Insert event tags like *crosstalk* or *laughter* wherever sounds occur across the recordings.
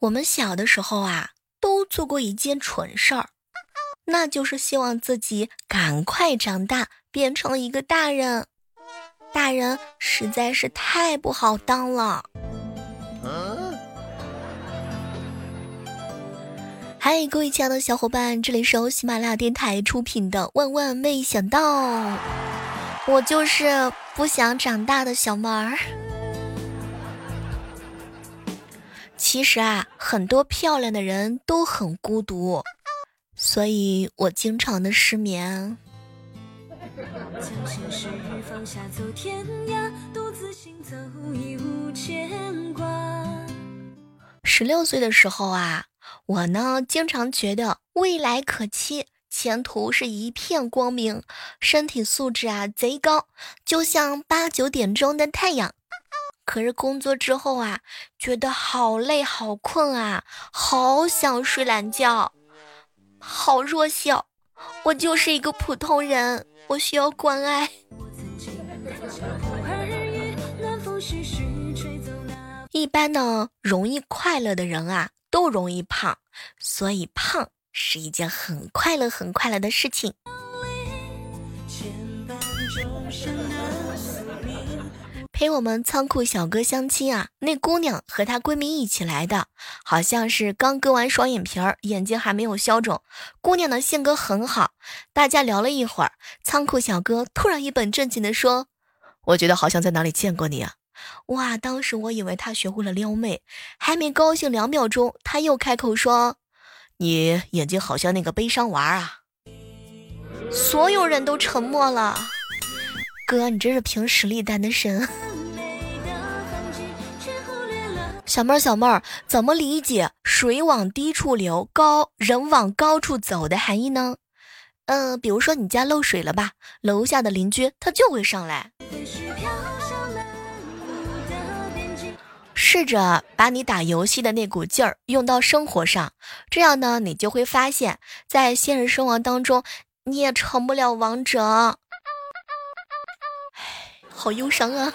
我们小的时候啊，都做过一件蠢事儿，那就是希望自己赶快长大，变成一个大人。大人实在是太不好当了。嗨，各位亲爱的小伙伴，这里是由喜马拉雅电台出品的《万万没想到》，我就是不想长大的小妹儿。其实啊，很多漂亮的人都很孤独，所以我经常的失眠。十六岁的时候啊，我呢经常觉得未来可期，前途是一片光明，身体素质啊贼高，就像八九点钟的太阳。可是工作之后啊，觉得好累好困啊，好想睡懒觉，好弱小，我就是一个普通人，我需要关爱。*laughs* 一般呢，容易快乐的人啊，都容易胖，所以胖是一件很快乐、很快乐的事情。陪我们仓库小哥相亲啊，那姑娘和她闺蜜一起来的，好像是刚割完双眼皮儿，眼睛还没有消肿。姑娘的性格很好，大家聊了一会儿，仓库小哥突然一本正经的说：“我觉得好像在哪里见过你啊！”哇，当时我以为他学会了撩妹，还没高兴两秒钟，他又开口说：“你眼睛好像那个悲伤娃啊！”所有人都沉默了。哥，你真是凭实力单的身。小妹儿，小妹儿，怎么理解“水往低处流，高人往高处走”的含义呢？嗯，比如说你家漏水了吧，楼下的邻居他就会上来。试着把你打游戏的那股劲儿用到生活上，这样呢，你就会发现，在现实生活当中你也成不了王者。好忧伤啊。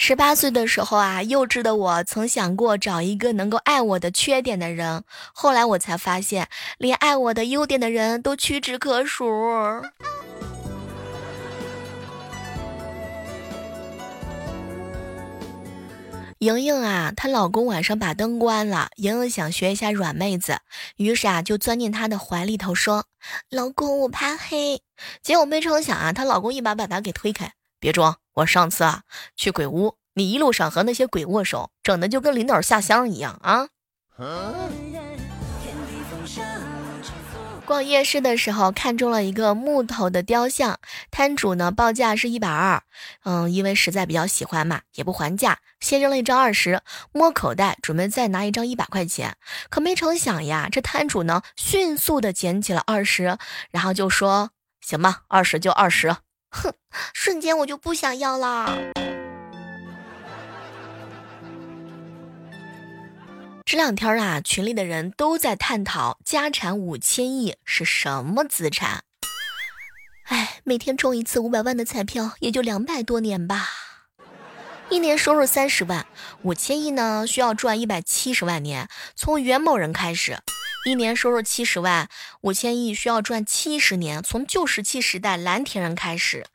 十八岁的时候啊，幼稚的我曾想过找一个能够爱我的缺点的人，后来我才发现，连爱我的优点的人都屈指可数。莹莹啊，她老公晚上把灯关了，莹莹想学一下软妹子，于是啊，就钻进他的怀里头说：“老公，我怕黑。”结果没成想啊，她老公一把把她给推开。别装！我上次啊去鬼屋，你一路上和那些鬼握手，整的就跟领导下乡一样啊！逛夜市的时候看中了一个木头的雕像，摊主呢报价是一百二，嗯，因为实在比较喜欢嘛，也不还价，先扔了一张二十，摸口袋准备再拿一张一百块钱，可没成想呀，这摊主呢迅速的捡起了二十，然后就说：“行吧，二十就二十。”哼，瞬间我就不想要了。这两天啊，群里的人都在探讨家产五千亿是什么资产。哎，每天中一次五百万的彩票，也就两百多年吧。一年收入三十万，五千亿呢，需要赚一百七十万年。从袁某人开始。一年收入七十万，五千亿需要赚七十年。从旧石器时代蓝田人开始，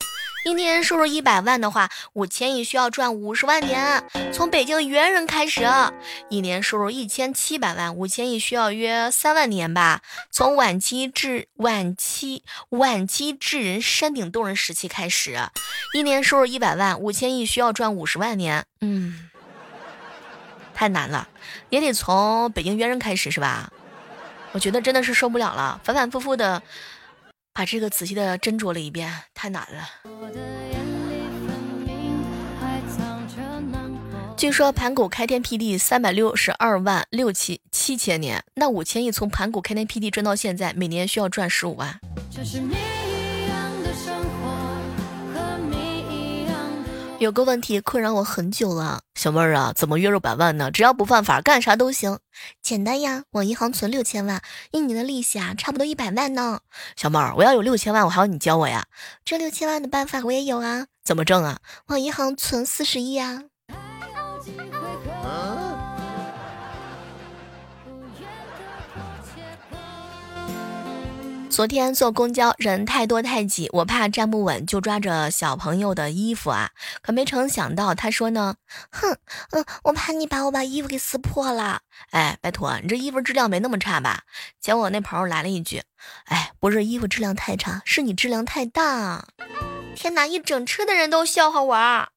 一年收入一百万的话，五千亿需要赚五十万年。从北京猿人开始，一年收入一千七百万，五千亿需要约三万年吧。从晚期至晚期晚期智人山顶洞人时期开始，一年收入一百万，五千亿需要赚五十万年。嗯，太难了，也得从北京猿人开始是吧？我觉得真的是受不了了，反反复复的把这个仔细的斟酌了一遍，太难了。据说盘古开天辟地三百六十二万六七七千年，那五千亿从盘古开天辟地赚到现在，每年需要赚十五万。这是有个问题困扰我很久了，小妹儿啊，怎么月入百万呢？只要不犯法，干啥都行。简单呀，往银行存六千万，一年的利息啊，差不多一百万呢。小妹儿，我要有六千万，我还要你教我呀。这六千万的办法我也有啊，怎么挣啊？往银行存四十亿啊。昨天坐公交人太多太挤，我怕站不稳，就抓着小朋友的衣服啊，可没成想到他说呢，哼，嗯，我怕你把我把衣服给撕破了。哎，拜托，你这衣服质量没那么差吧？结果那朋友来了一句，哎，不是衣服质量太差，是你质量太大。天哪，一整车的人都笑话我。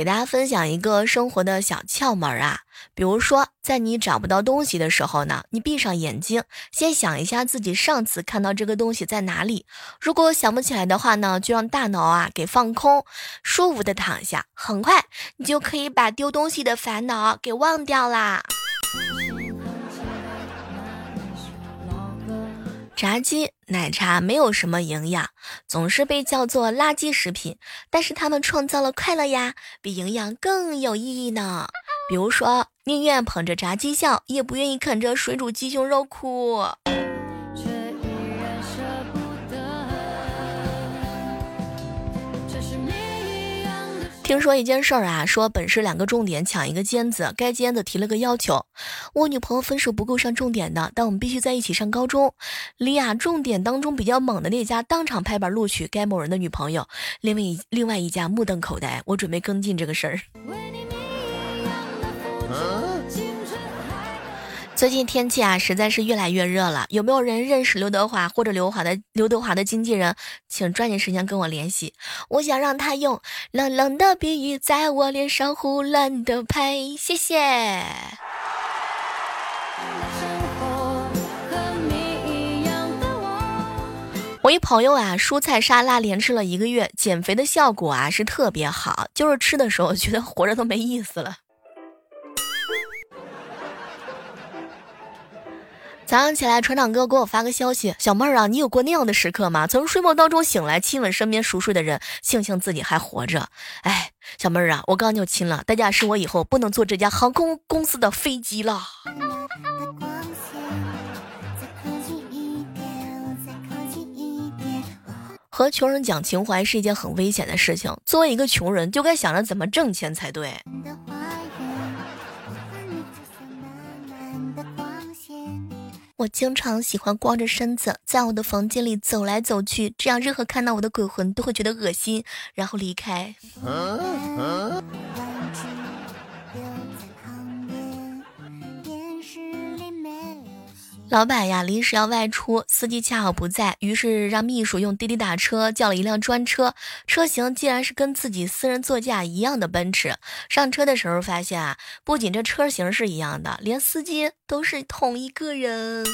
给大家分享一个生活的小窍门啊，比如说，在你找不到东西的时候呢，你闭上眼睛，先想一下自己上次看到这个东西在哪里。如果想不起来的话呢，就让大脑啊给放空，舒服的躺下，很快你就可以把丢东西的烦恼给忘掉啦。炸鸡、奶茶没有什么营养，总是被叫做垃圾食品，但是他们创造了快乐呀，比营养更有意义呢。比如说，宁愿捧着炸鸡笑，也不愿意啃着水煮鸡胸肉哭。听说一件事儿啊，说本市两个重点抢一个尖子，该尖子提了个要求，我女朋友分数不够上重点的，但我们必须在一起上高中。李亚重点当中比较猛的那家当场拍板录取该某人的女朋友，另外一另外一家目瞪口呆。我准备跟进这个事儿。最近天气啊，实在是越来越热了。有没有人认识刘德华或者刘华的刘德华的经纪人？请抓紧时间跟我联系。我想让他用冷冷的鼻语在我脸上胡乱的拍。谢谢。我一朋友啊，蔬菜沙拉连吃了一个月，减肥的效果啊是特别好，就是吃的时候觉得活着都没意思了。早上起来，船长哥给我发个消息：“小妹儿啊，你有过那样的时刻吗？从睡梦当中醒来，亲吻身边熟睡的人，庆幸自己还活着。”哎，小妹儿啊，我刚就亲了，代价是我以后不能坐这家航空公司的飞机了。和穷人讲情怀是一件很危险的事情。作为一个穷人，就该想着怎么挣钱才对。我经常喜欢光着身子在我的房间里走来走去，这样任何看到我的鬼魂都会觉得恶心，然后离开。老板呀，临时要外出，司机恰好不在，于是让秘书用滴滴打车叫了一辆专车，车型竟然是跟自己私人座驾一样的奔驰。上车的时候发现啊，不仅这车型是一样的，连司机都是同一个人。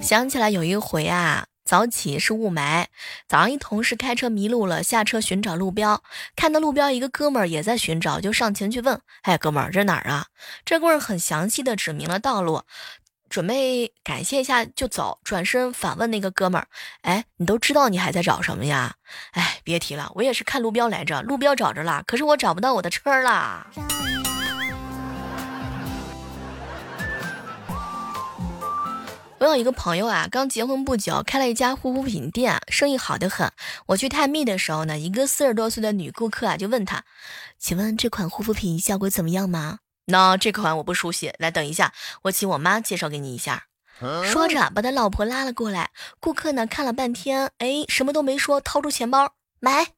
想起来有一回啊。早起是雾霾，早上一同事开车迷路了，下车寻找路标，看到路标一个哥们儿也在寻找，就上前去问：“哎，哥们儿，这哪儿啊？”这哥们儿很详细的指明了道路，准备感谢一下就走，转身反问那个哥们儿：“哎，你都知道你还在找什么呀？”哎，别提了，我也是看路标来着，路标找着了，可是我找不到我的车了。我有一个朋友啊，刚结婚不久，开了一家护肤品店，生意好的很。我去探秘的时候呢，一个四十多岁的女顾客啊，就问他：“请问这款护肤品效果怎么样吗？”“那这款我不熟悉，来等一下，我请我妈介绍给你一下。”说着把他老婆拉了过来。顾客呢看了半天，哎，什么都没说，掏出钱包买。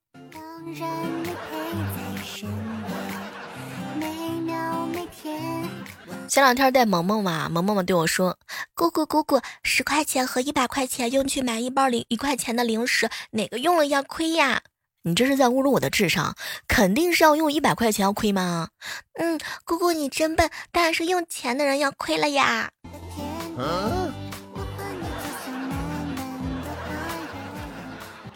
前两天带萌萌嘛，萌萌嘛对我说：“姑姑姑姑，十块钱和一百块钱用去买一包零一块钱的零食，哪个用了要亏呀？”你这是在侮辱我的智商，肯定是要用一百块钱要亏吗？嗯，姑姑你真笨，当然是用钱的人要亏了呀。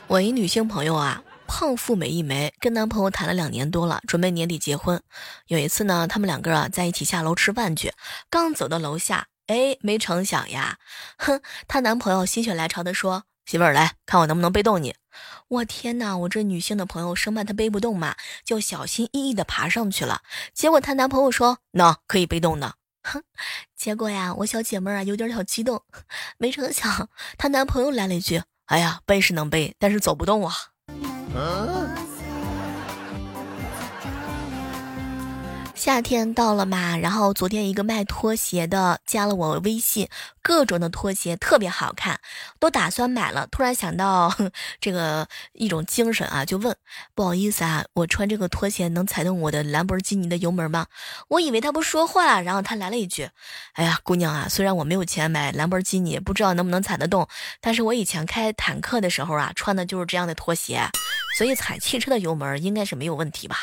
我一女性朋友啊。胖富美一枚，跟男朋友谈了两年多了，准备年底结婚。有一次呢，他们两个啊在一起下楼吃饭去，刚走到楼下，哎，没成想呀，哼，她男朋友心血来潮的说：“媳妇儿，来看我能不能背动你。”我天哪，我这女性的朋友生怕她背不动嘛，就小心翼翼的爬上去了。结果她男朋友说：“那可以背动的。”哼，结果呀，我小姐妹啊有点小激动，*laughs* 没成想她男朋友来了一句：“哎呀，背是能背，但是走不动啊。”嗯。夏天到了嘛，然后昨天一个卖拖鞋的加了我微信，各种的拖鞋特别好看，都打算买了。突然想到 *laughs* 这个一种精神啊，就问不好意思啊，我穿这个拖鞋能踩动我的兰博基尼的油门吗？我以为他不说话，然后他来了一句：“哎呀，姑娘啊，虽然我没有钱买兰博基尼，不知道能不能踩得动，但是我以前开坦克的时候啊，穿的就是这样的拖鞋，所以踩汽车的油门应该是没有问题吧。”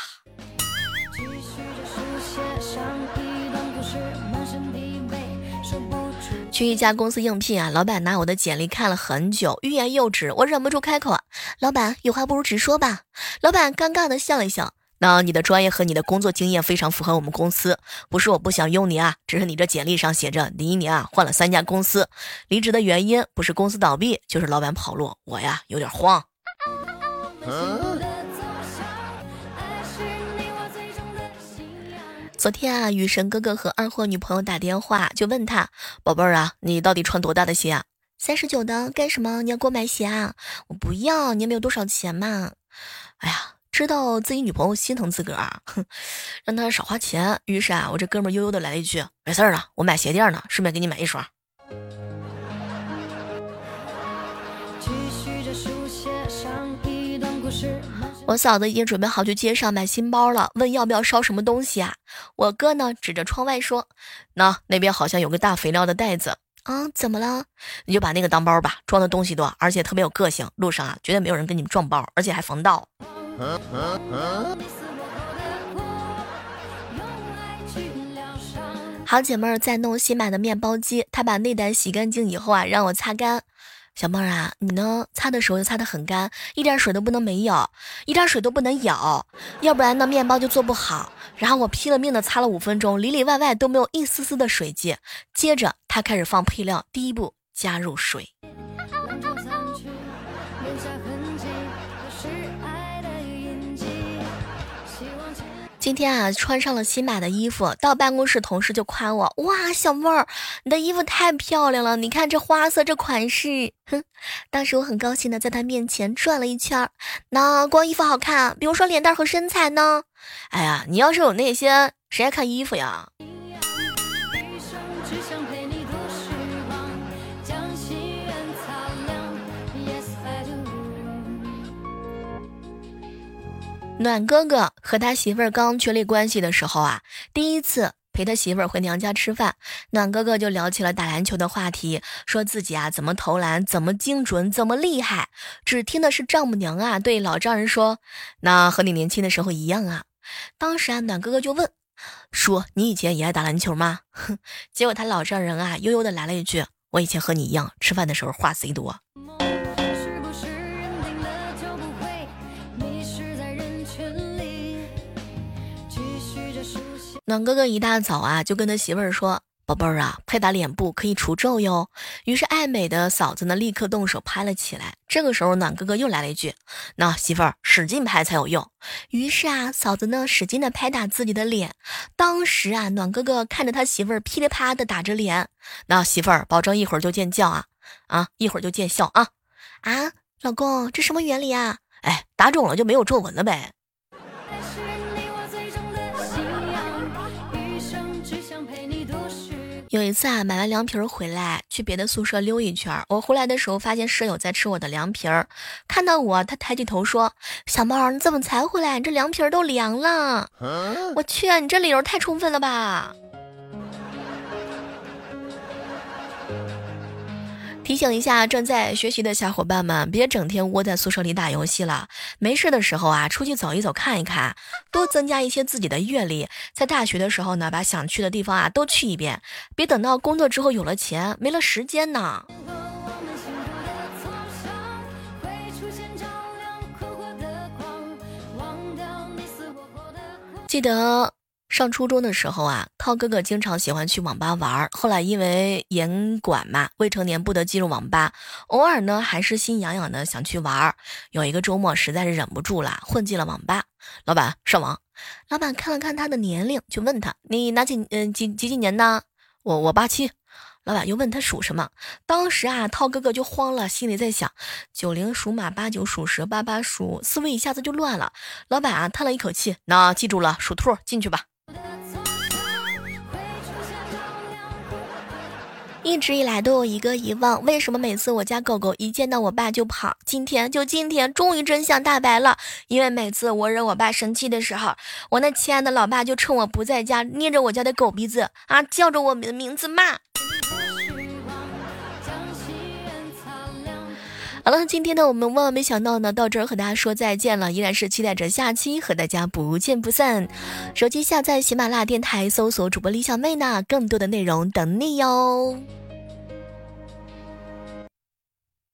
去一家公司应聘啊，老板拿我的简历看了很久，欲言又止，我忍不住开口：“老板，有话不如直说吧。”老板尴尬的笑了笑：“那你的专业和你的工作经验非常符合我们公司，不是我不想用你啊，只是你这简历上写着你一年啊换了三家公司，离职的原因不是公司倒闭，就是老板跑路，我呀有点慌。”昨天啊，雨神哥哥和二货女朋友打电话，就问他：“宝贝儿啊，你到底穿多大的鞋啊？三十九的，干什么？你要给我买鞋啊？我不要，你也没有多少钱嘛。”哎呀，知道自己女朋友心疼自个儿，哼，*laughs* 让他少花钱。于是啊，我这哥们悠悠的来了一句：“没事儿了，我买鞋垫呢，顺便给你买一双。”我嫂子已经准备好去街上买新包了，问要不要烧什么东西啊？我哥呢，指着窗外说：“那那边好像有个大肥料的袋子啊，怎么了？你就把那个当包吧，装的东西多，而且特别有个性，路上啊绝对没有人跟你们撞包，而且还防盗。”好姐妹儿在弄新买的面包机，她把内胆洗干净以后啊，让我擦干。小梦啊，你呢？擦的时候就擦得很干，一点水都不能没有，一点水都不能有，要不然呢面包就做不好。然后我拼了命的擦了五分钟，里里外外都没有一丝丝的水迹。接着他开始放配料，第一步加入水。今天啊，穿上了新买的衣服，到办公室，同事就夸我：“哇，小妹儿，你的衣服太漂亮了！你看这花色，这款式。”哼，当时我很高兴的在他面前转了一圈。那光衣服好看，比如说脸蛋和身材呢？哎呀，你要是有那些，谁爱看衣服呀？暖哥哥和他媳妇儿刚确立关系的时候啊，第一次陪他媳妇儿回娘家吃饭，暖哥哥就聊起了打篮球的话题，说自己啊怎么投篮，怎么精准，怎么厉害。只听的是丈母娘啊对老丈人说：“那和你年轻的时候一样啊。”当时啊暖哥哥就问：“说你以前也爱打篮球吗？”哼，*laughs* 结果他老丈人啊悠悠的来了一句：“我以前和你一样，吃饭的时候话贼多。”暖哥哥一大早啊，就跟他媳妇儿说：“宝贝儿啊，拍打脸部可以除皱哟。”于是爱美的嫂子呢，立刻动手拍了起来。这个时候，暖哥哥又来了一句：“那媳妇儿使劲拍才有用。”于是啊，嫂子呢使劲的拍打自己的脸。当时啊，暖哥哥看着他媳妇儿噼里啪啦的打着脸，那媳妇儿保证一会儿就见效啊啊，一会儿就见效啊啊，老公，这什么原理啊？哎，打肿了就没有皱纹了呗。有一次啊，买完凉皮儿回来，去别的宿舍溜一圈儿。我回来的时候，发现舍友在吃我的凉皮儿，看到我，他抬起头说：“小猫，你怎么才回来？这凉皮儿都凉了。”我去，你这理由太充分了吧！提醒一下正在学习的小伙伴们，别整天窝在宿舍里打游戏了。没事的时候啊，出去走一走，看一看，多增加一些自己的阅历。在大学的时候呢，把想去的地方啊都去一遍，别等到工作之后有了钱，没了时间呢。记得。上初中的时候啊，涛哥哥经常喜欢去网吧玩儿。后来因为严管嘛，未成年不得进入网吧。偶尔呢，还是心痒痒的想去玩儿。有一个周末，实在是忍不住了，混进了网吧。老板上网，老板看了看他的年龄，就问他：“你哪几嗯几几几年的？”我我八七。老板又问他属什么？当时啊，涛哥哥就慌了，心里在想：九零属马，八九属蛇，八八属，思维一下子就乱了。老板啊，叹了一口气：“那记住了，属兔，进去吧。”一直以来都有一个疑问：为什么每次我家狗狗一见到我爸就跑？今天就今天，终于真相大白了。因为每次我惹我爸生气的时候，我那亲爱的老爸就趁我不在家，捏着我家的狗鼻子啊，叫着我的名字骂。好了，今天呢，我们万万没想到呢，到这儿和大家说再见了，依然是期待着下期和大家不见不散。手机下载喜马拉雅电台，搜索主播李小妹呢，更多的内容等你哟。